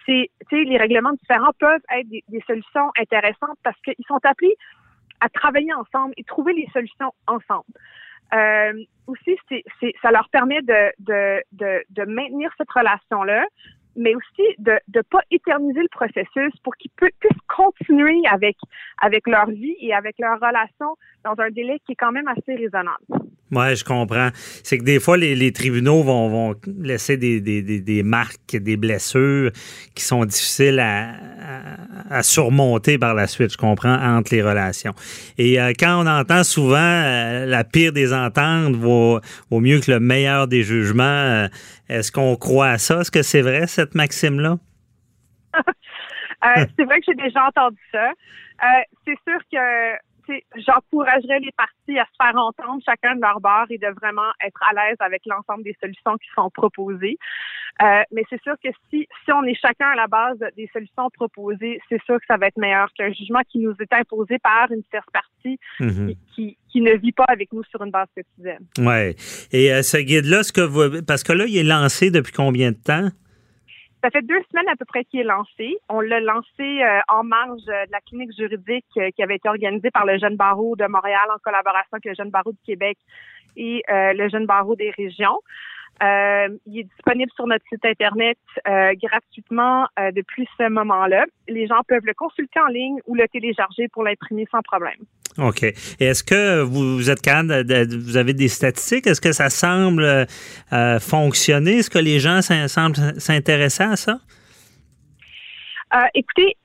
c'est, les règlements différents peuvent être des, des solutions intéressantes parce qu'ils sont appelés à travailler ensemble et trouver les solutions ensemble. Euh, aussi, c'est, ça leur permet de, de, de, de maintenir cette relation-là, mais aussi de ne pas éterniser le processus pour qu'ils pu- puissent continuer avec, avec leur vie et avec leur relation dans un délai qui est quand même assez raisonnable. Ouais, je comprends. C'est que des fois, les, tribunaux vont, laisser des, marques, des blessures qui sont difficiles à, surmonter par la suite, je comprends, entre les relations. Et euh, quand on entend souvent euh, la pire des ententes vaut, mieux que le meilleur des jugements, euh, est-ce qu'on croit à ça? Est-ce que c'est vrai, cette maxime-là? C'est vrai que j'ai déjà entendu ça. C'est sûr que j'encouragerais les parties à se faire entendre chacun de leur bord et de vraiment être à l'aise avec l'ensemble des solutions qui sont proposées. Euh, mais c'est sûr que si, si on est chacun à la base des solutions proposées, c'est sûr que ça va être meilleur qu'un jugement qui nous est imposé par une tierce partie Mhm. qui, qui, qui ne vit pas avec nous sur une base quotidienne. Ouais. Et euh, ce guide-là, ce que vous, parce que là, il est lancé depuis combien de temps? Ça fait deux semaines à peu près qu'il est lancé. On l'a lancé euh, en marge euh, de la clinique juridique euh, qui avait été organisée par le Jeune Barreau de Montréal en collaboration avec le Jeune Barreau du Québec et le Jeune Barreau des régions. Euh, il est disponible sur notre site Internet euh, gratuitement euh, depuis ce moment-là. Les gens peuvent le consulter en ligne ou le télécharger pour l'imprimer sans problème. OK. Et est-ce que vous, êtes capable, de, vous avez des statistiques? Est-ce que ça semble fonctionner? Est-ce que les gens semblent s'intéresser à ça? Euh, écoutez,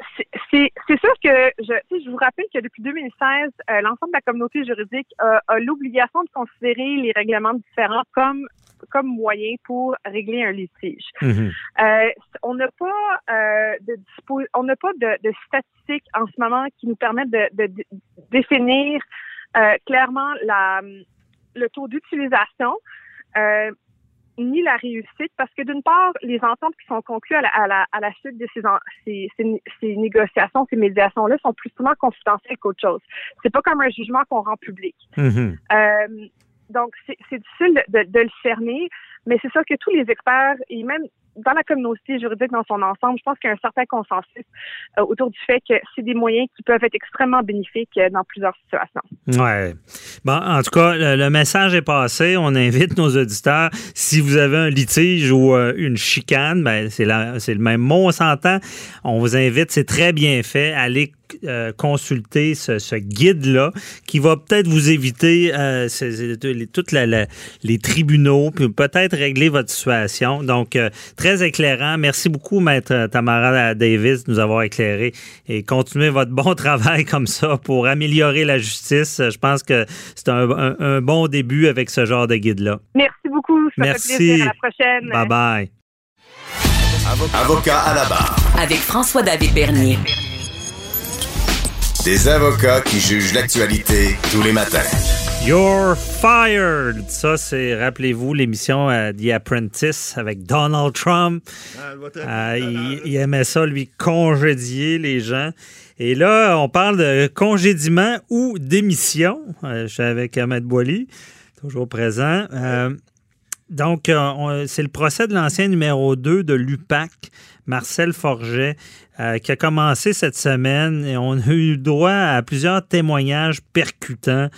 c'est- sûr que je, vous rappelle que depuis 2016, euh, l'ensemble de la communauté juridique a, a l'obligation de considérer les règlements différents comme comme moyen pour régler un litige. Mhm. Euh, on n'a pas euh, de on n'a pas de, de statistiques en ce moment qui nous permettent de, de- de définir euh, clairement la, le taux d'utilisation. Euh, ni la réussite, parce que d'une part, les ententes qui sont conclues à la, à la, à la suite de ces, en- ces, ces, ces négociations, ces médiations-là sont plus souvent confidentielles qu'autre chose. C'est pas comme un jugement qu'on rend public. Mhm. Donc, c'est difficile de, le cerner, mais c'est sûr que tous les experts, et même dans la communauté juridique dans son ensemble, je pense qu'il y a un certain consensus euh, autour du fait que c'est des moyens qui peuvent être extrêmement bénéfiques euh, dans plusieurs situations. Ouais. Bon, en tout cas, le, message est passé. On invite nos auditeurs. Si vous avez un litige ou euh, une chicane, ben, c'est le même mot, on s'entend. On vous invite, c'est très bien fait. Allez euh, consulter ce, ce guide-là qui va peut-être vous éviter euh, toutes la- la- les tribunaux, puis peut-être régler votre situation. Donc, euh, très éclairant. Merci beaucoup, Maître Tamara Davis, de nous avoir éclairé et continuez votre bon travail comme ça pour améliorer la justice. Je pense que c'est un, un- un bon début avec ce genre de guide-là. Merci beaucoup. Ça Merci. fait plaisir. À la prochaine. Bye bye. Avocat à la barre. Avec François-David Bernier. Des avocats qui jugent l'actualité tous les matins. You're fired. Ça, c'est, rappelez-vous, l'émission euh, The Apprentice avec Donald Trump. Ah, Euh, il, il aimait ça, lui, congédier les gens. Et là, on parle de congédiement ou démission. Euh, je suis avec Ahmed Boily, toujours présent. Euh, donc, euh, on- c'est le procès de l'ancien numéro 2 de l'UPAC, Marcel Forget, euh, qui a commencé cette semaine et on a eu droit à plusieurs témoignages percutants.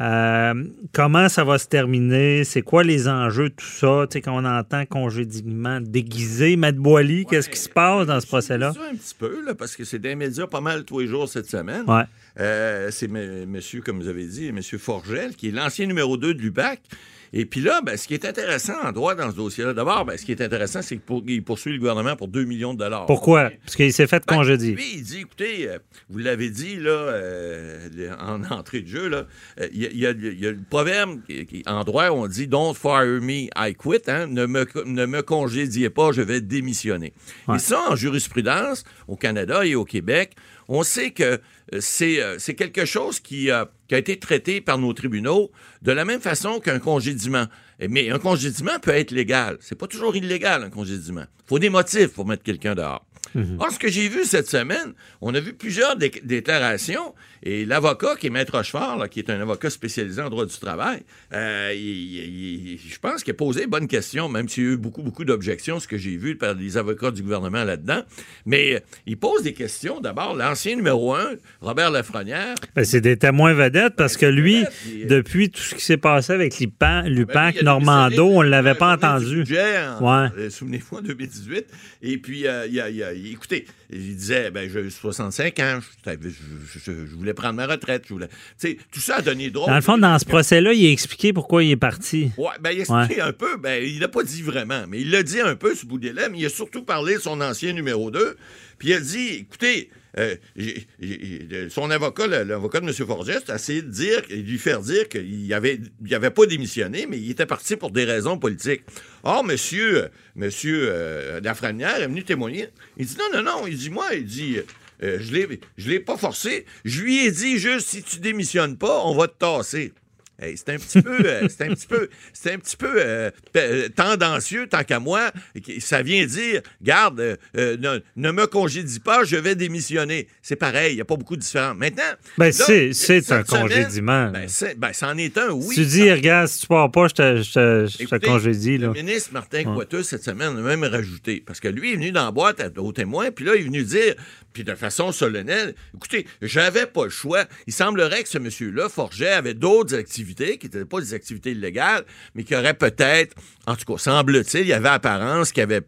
Euh, comment ça va se terminer? C'est quoi les enjeux, tout ça? Tu sais, quand on entend congédiement déguisé, Matt Boily, qu'est-ce qui se passe dans ce procès-là? Ça un petit peu, là, parce que c'est des médias pas mal tous les jours cette semaine. Ouais. Euh, c'est monsieur, comme vous avez dit, monsieur Forgel, qui est l'ancien numéro 2 de l'UBAC. Et puis là, ben, ce qui est intéressant en droit dans ce dossier-là, d'abord, ben, ce qui est intéressant, c'est qu'il poursuit le gouvernement pour 2 millions de dollars. Pourquoi? Parce qu'il s'est fait Ben, congédier. Lui, il dit, écoutez, euh, vous l'avez dit là, euh, en entrée de jeu, euh, il y, a- y y le proverbe en droit, on dit Don't fire me, I quit. hein, ne, me, ne me congédiez pas, je vais démissionner. Ouais. Et ça, en jurisprudence, au Canada et au Québec, on sait que euh, c'est euh, c'est quelque chose qui, euh, qui a été traité par nos tribunaux de la même façon qu'un congédiement. Et- Mais un congédiement peut être légal. C'est pas toujours illégal, un congédiement. faut des motifs pour mettre quelqu'un dehors. Or, ce que j'ai vu cette semaine, on a vu plusieurs dé- déclarations et l'avocat qui est Maître Rochefort, là, qui est un avocat spécialisé en droit du travail, euh, il- il- il- je pense qu'il a posé bonne question, même s'il y a eu beaucoup, beaucoup d'objections, ce que j'ai vu par les avocats du gouvernement là-dedans. Mais euh, il pose des questions. D'abord, l'ancien numéro un, Robert Lafrenière, Ben, c'est des témoins vedettes parce que lui, euh, depuis tout ce qui s'est passé avec Lupan, Ben, Lupac, lui, il a Normando, on ne l'avait pas entendu. Ouais. euh, Souvenez-vous, en 2018. Et puis, euh, a, a- écoutez, il disait, ben, j'ai 65 ans, je, je- je- je voulais prendre ma retraite. Je voulais... Tu sais, tout ça a donné drôle. Dans le fond, dans ce procès-là, il a expliqué pourquoi il est parti. Ouais, ben, il a expliqué un peu, ben, il l'a pas dit vraiment, mais il l'a dit un peu ce bout des lèvres, il a surtout parlé de son ancien numéro 2, puis il a dit, écoutez, euh, son avocat, l'avocat de M. Forgest, a essayé de dire, lui faire dire qu'il avait, il avait pas démissionné, mais il était parti pour des raisons politiques. Or, euh, monsieur euh, Lafrenière est venu témoigner. Il dit, non, non, non, il dit, moi, il dit... euh, je je l'ai pas forcé. Je lui ai dit juste si tu démissionnes pas, on va te tasser. Hey, c'est un petit peu, euh, c'est un petit peu, c'est un petit peu euh, pe- euh, tendancieux tant qu'à moi. Ça vient dire, garde, euh, euh, ne, ne me congédie pas, je vais démissionner. C'est pareil, il n'y a pas beaucoup de différence. Maintenant, Ben, c'est- un congédiement. Ben, ben, c'en est un, oui. tu dis, regarde, si tu pars pas, je te, je congédie. Là. Le ministre Martin Coiteux, cette semaine, a même rajouté. Parce que lui est venu dans la boîte à- aux témoins, puis là, il est venu dire, puis de façon solennelle, écoutez, j'avais pas le choix. Il semblerait que ce monsieur-là, Forget, avait d'autres activités qui n'étaient pas des activités illégales, mais qui auraient peut-être, en tout cas, semble-t-il, il y avait apparence qu'il avait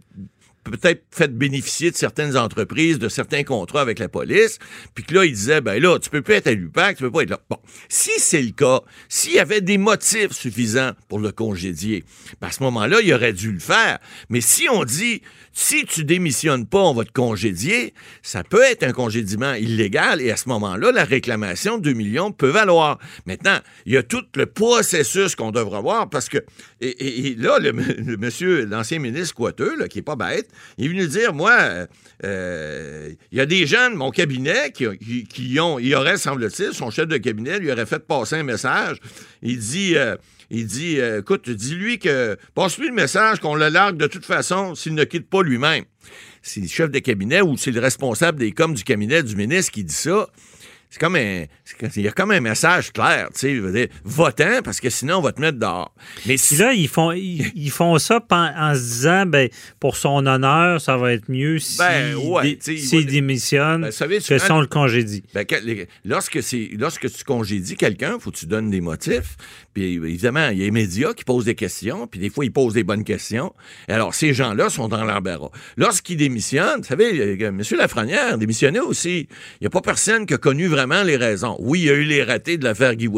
peut-être fait bénéficier de certaines entreprises de certains contrats avec la police, puis que là, il disait, ben là, tu peux plus être à l'UPAC, tu peux pas être là. Bon, si c'est le cas, s'il y avait des motifs suffisants pour le congédier, ben à ce moment-là, il aurait dû le faire. Mais si on dit, si tu démissionnes pas, on va te congédier, ça peut être un congédiement illégal, et à ce moment-là, la réclamation de 2 millions peut valoir. Maintenant, il y a tout le processus qu'on devra voir, parce que, et, là, le, monsieur, l'ancien ministre Coiteux, là, qui est pas bête, il est venu dire, moi, euh, euh, il y a des gens de mon cabinet qui ont, il aurait, semble-t-il, son chef de cabinet lui aurait fait passer un message. Il dit, euh, il dit, euh, écoute, dis-lui que, passe-lui le message qu'on le largue de toute façon s'il ne quitte pas lui-même. C'est le chef de cabinet ou c'est le responsable des coms du cabinet du ministre qui dit ça. C'est comme un, il y a comme un message clair, tu sais, je veux dire, votant parce que sinon on va te mettre dehors. Mais si, là, ils font, ils, ils font ça en se disant, ben, pour son honneur, ça va être mieux s'il Ben, ouais, il s'il va- démissionne Ben, savez, que si on le congédie. Ben, lorsque, c'est, lorsque tu congédies quelqu'un, faut que tu donnes des motifs. Puis évidemment, il y a les médias qui posent des questions, puis des fois, ils posent des bonnes questions. Et alors, ces gens-là sont dans l'embarras. Lorsqu'ils démissionnent, vous savez, euh, M. Lafrenière démissionnait aussi. Il n'y a pas personne qui a connu vraiment les raisons. Oui, il y a eu les ratés de l'affaire Guy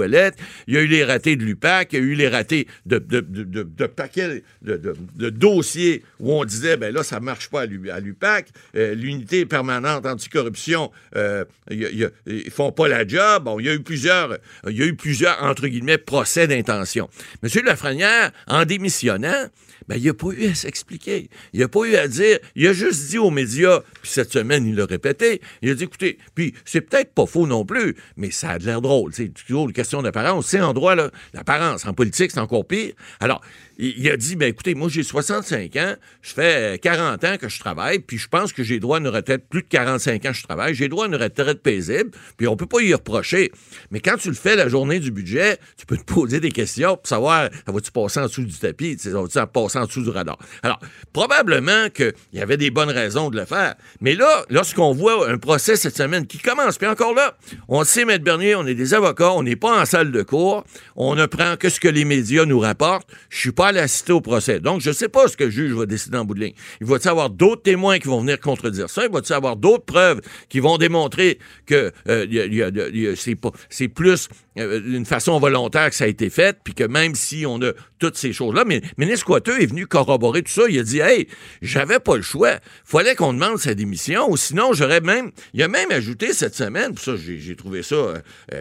il y a eu les ratés de l'UPAC, il y a eu les ratés de, de, de, de- de paquets de, dossiers où on disait, ben là, ça marche pas à l'U- à l'UPAC. Euh, L'unité permanente anticorruption, euh, ils font pas la job. Bon, il y a eu plusieurs, il y a eu plusieurs, entre guillemets, procès d'intention. Monsieur Lafrenière, en démissionnant, ben, il n'a pas eu à s'expliquer. Il n'a pas eu à dire. Il a juste dit aux médias, puis cette semaine, il l'a répété. Il a dit, écoutez, puis c'est peut-être pas faux non plus, mais ça a l'air drôle. C'est toujours une question d'apparence. C'est en droit, l'apparence. En politique, c'est encore pire. Alors, il, a dit, ben écoutez, moi, j'ai 65 ans, je fais euh, 40 ans que je travaille, puis je pense que j'ai droit à une retraite, plus de 45 ans que je travaille, j'ai droit à une retraite paisible, puis on peut pas y reprocher. Mais quand tu le fais la journée du budget, tu peux te poser des questions pour savoir, ça va-tu passer en dessous du tapis, ça va-tu passer en dessous du radar? Alors, probablement qu'il y avait des bonnes raisons de le faire. Mais là, lorsqu'on voit un procès cette semaine qui commence, puis encore là, on sait, Maître Bernier, on est des avocats, on n'est pas en salle de cours, on ne prend que ce que les médias nous rapportent. Je suis pas allé assister au procès. Donc, je sais pas ce que le juge va décider en bout de ligne. Il va-t-il avoir d'autres témoins qui vont venir contredire ça? Il va-t-il avoir d'autres preuves qui vont démontrer que euh, c'est pas- plus euh, d'une façon volontaire que ça a été fait, puis que même si on a toutes ces choses-là, mais ministre Coiteux est venu corroborer tout ça. Il a dit, hey, j'avais pas le choix. Fallait qu'on demande sa démission, ou sinon j'aurais même, il a même ajouté cette semaine, puis ça, j'ai trouvé ça euh,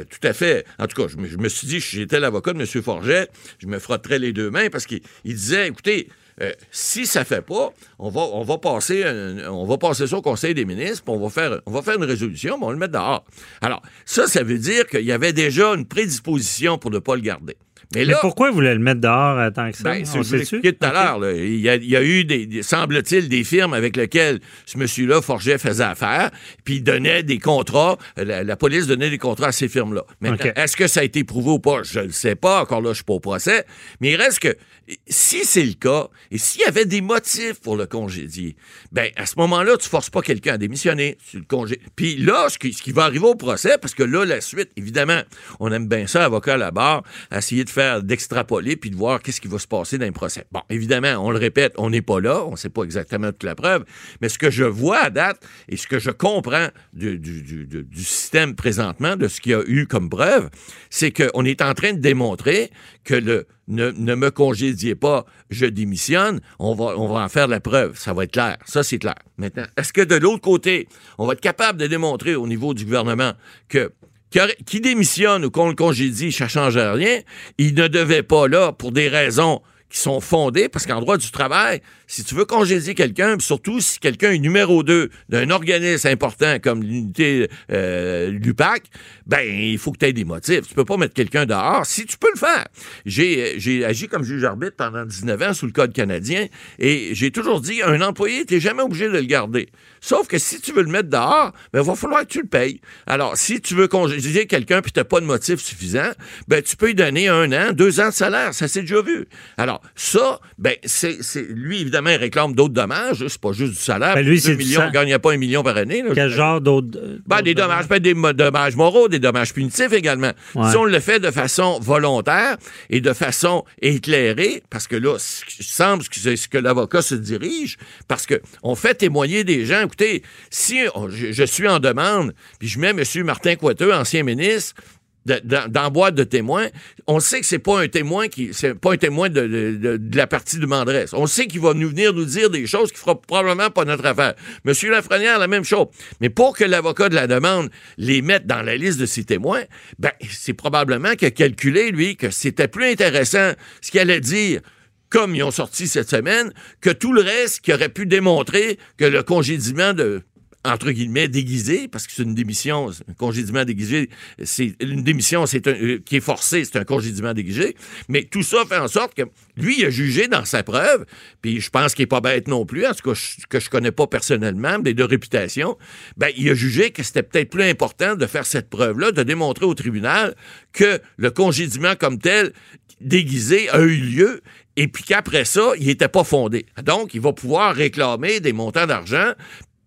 tout à fait. En tout cas, je me, je me suis dit, j'étais l'avocat de M. Forget, je me frotterais les deux mains parce il disait, écoutez. euh, si ça fait pas, on va, on passer, on va passer ça au Conseil des ministres, puis on va faire, on va faire une résolution, mais on va le mettre dehors. Alors, ça, ça veut dire qu'il y avait déjà une prédisposition pour ne pas le garder. Mais Mais pourquoi il voulait le mettre dehors euh, tant que ça? ben, c'est On ce que je sait-tu? expliqué tout à l'heure. Il y, a, il y a eu, des, des- semble-t-il, des firmes avec lesquelles ce monsieur-là, Forget, faisait affaire, puis il donnait des contrats, euh, la, la police donnait des contrats à ces firmes-là. Ok. est-ce que ça a été prouvé ou pas? Je ne le sais pas. Encore là, je ne suis pas au procès. Mais il reste que, si c'est le cas, et s'il y avait des motifs pour le congédier, ben à ce moment-là, tu forces pas quelqu'un à démissionner. Tu le congé... Puis là, ce qui, ce qui va arriver au procès, parce que là, la suite, évidemment, on aime bien ça, avocat à la barre, essayer de faire, d'extrapoler, puis de voir qu'est-ce qui va se passer dans un procès. Bon, évidemment, on le répète, on n'est pas là, on ne sait pas exactement toute la preuve, mais ce que je vois à date et ce que je comprends du, système présentement, de ce qu'il y a eu comme preuve, c'est qu'on est en train de démontrer que le ne, ne me congédiez pas, je démissionne, on va, on va en faire la preuve. Ça va être clair. Ça, c'est clair. Maintenant, est-ce que de l'autre côté, on va être capable de démontrer au niveau du gouvernement que qui, démissionne ou qu'on le congédie, ça ne change rien, il ne devait pas là pour des raisons qui sont fondées, parce qu'en droit du travail, si tu veux congédier quelqu'un, surtout si quelqu'un est numéro 2 d'un organisme important comme l'unité euh, l'UPAC, ben il faut que tu aies des motifs. Tu peux pas mettre quelqu'un dehors si tu peux le faire. J'ai agi comme juge arbitre pendant 19 ans sous le Code canadien et j'ai toujours dit un employé, tu jamais obligé de le garder. Sauf que si tu veux le mettre dehors, ben il va falloir que tu le payes. Alors, si tu veux congédier quelqu'un puis tu n'as pas de motif suffisant, ben tu peux lui donner un an, deux ans de salaire. Ça s'est déjà vu. Alors, ça, ben c'est c'est- lui, évidemment, il réclame d'autres dommages. C'est pas juste du salaire. Ben, lui, c'est millions, il gagnait pas un million par année. là. Quel genre d'autres. euh, Ben, des dommages, des dommages moraux, des dommages punitifs également. Ouais. Si on le fait de façon volontaire et de façon éclairée, parce que là, qui semble que c'est ce que l'avocat se dirige, parce que on fait témoigner des gens. Écoutez, si je, suis en demande, puis je mets M. Martin Coiteux, ancien ministre, de- dans, boîte de témoins, on sait que c'est pas un témoin qui c'est pas un témoin de, de- de- de la partie demanderesse. On sait qu'il va nous venir nous dire des choses qui fera probablement pas notre affaire. Monsieur Lafrenière, la même chose. Mais pour que l'avocat de la demande les mette dans la liste de ses témoins, ben c'est probablement qu'il a calculé lui que c'était plus intéressant ce qu'il allait dire comme ils ont sorti cette semaine, que tout le reste qui aurait pu démontrer que le congédiement de entre guillemets, déguisé, parce que c'est une démission, un congédiement déguisé, c'est une démission c'est euh, qui est forcée, c'est un congédiement déguisé, mais tout ça fait en sorte que lui, il a jugé dans sa preuve, puis je pense qu'il est pas bête non plus, en tout cas, je- que je connais pas personnellement, mais de réputation, ben, il a jugé que c'était peut-être plus important de faire cette preuve-là, de démontrer au tribunal que le congédiement comme tel, déguisé, a eu lieu, et puis qu'après ça, il n'était pas fondé. Donc, il va pouvoir réclamer des montants d'argent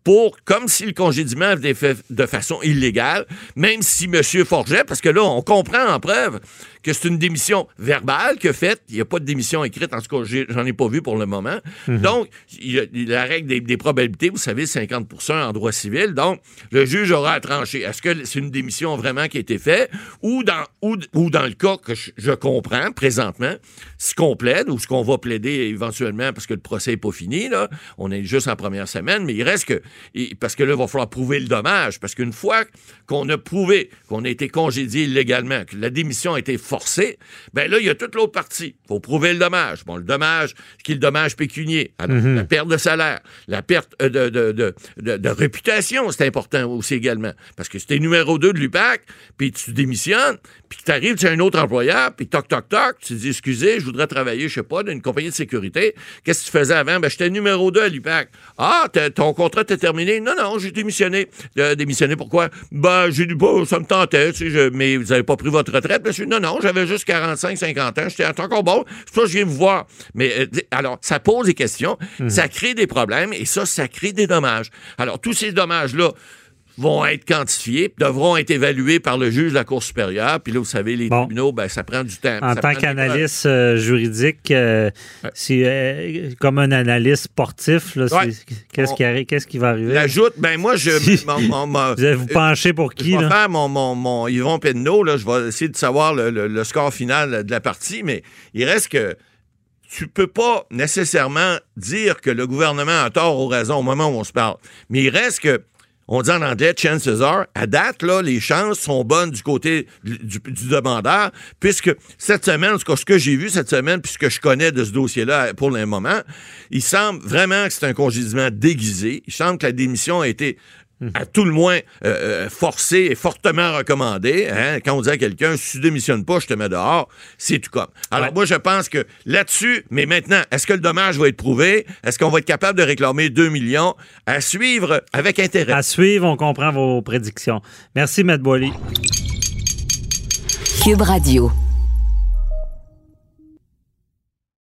pour, comme si le congédiement avait été fait de façon illégale, même si M. Forget, parce que là, on comprend en preuve que c'est une démission verbale que faite. Il n'y a pas de démission écrite, en tout cas, j'en ai pas vu pour le moment. Donc, il y a la règle des, des probabilités, vous savez, 50% en droit civil. Donc, le juge aura à trancher. Est-ce que c'est une démission vraiment qui a été faite? Ou dans, ou, ou dans le cas que je, je comprends présentement, ce qu'on plaide ou ce qu'on va plaider éventuellement parce que le procès n'est pas fini, là, on est juste en première semaine, mais il reste que, parce que là, il va falloir prouver le dommage, parce qu'une fois qu'on a prouvé qu'on a été congédié illégalement, que la démission a été forcée, ben là, il y a toute l'autre partie. Il faut prouver le dommage. Bon, le dommage, ce qui est le dommage pécunier, Alors, la perte de salaire, la perte euh, de, de, de, de- de réputation, c'est important aussi également. Parce que si t'es numéro 2 de l'UPAC, puis tu démissionnes, puis que t'arrives chez un autre employeur, puis toc, toc, toc, tu te dis, excusez, je voudrais travailler, je sais pas, dans une compagnie de sécurité. Qu'est-ce que tu faisais avant? Ben, j'étais numéro 2 à l'UPAC. Ah, ton contrat t'est terminé? Non, non, j'ai démissionné. Euh, démissionné pourquoi? Ben, j'ai dit, bah, ça me tentait, tu sais, je- mais vous avez pas pris votre retraite, monsieur? Non, non, j'avais juste 45, 50 ans, j'étais encore bon, c'est ça que je viens vous voir. Mais, euh, alors, ça pose des questions, ça crée des problèmes, et ça, ça crée des dommages. Alors, tous ces dommages-là, vont être quantifiés, puis devront être évalués par le juge de la Cour supérieure. Puis là, vous savez, les Bon. tribunaux, ben, ça prend du temps. En Ça tant qu'analyste euh, juridique, euh, Ouais. euh, comme un analyste sportif, Ouais. qu'est-ce qui, qui va arriver? L'ajoute, ben moi, je... Si. mon- mon- mon- Vous allez vous pencher pour Je qui? vais Là? faire mon, mon, mon Yvon Penneau, là, je vais essayer de savoir le, le- le score final de la partie, mais il reste que tu peux pas nécessairement dire que le gouvernement a tort ou raison au moment où on se parle. Mais il reste que on dit en anglais chances are, à date, là, les chances sont bonnes du côté du, demandeur, puisque cette semaine, ce que j'ai vu cette semaine, puisque je connais de ce dossier-là pour le moment, il semble vraiment que c'est un congédiement déguisé. Il semble que la démission a été à tout le moins euh, euh, forcé et fortement recommandé. Hein? Quand on dit à quelqu'un, si tu démissionnes pas, je te mets dehors, c'est tout comme. Alors moi, je pense que là-dessus, mais maintenant, est-ce que le dommage va être prouvé? Est-ce qu'on va être capable de réclamer 2 millions? À suivre avec intérêt? À suivre, on comprend vos prédictions. Merci, Matt Boily. Cube Radio.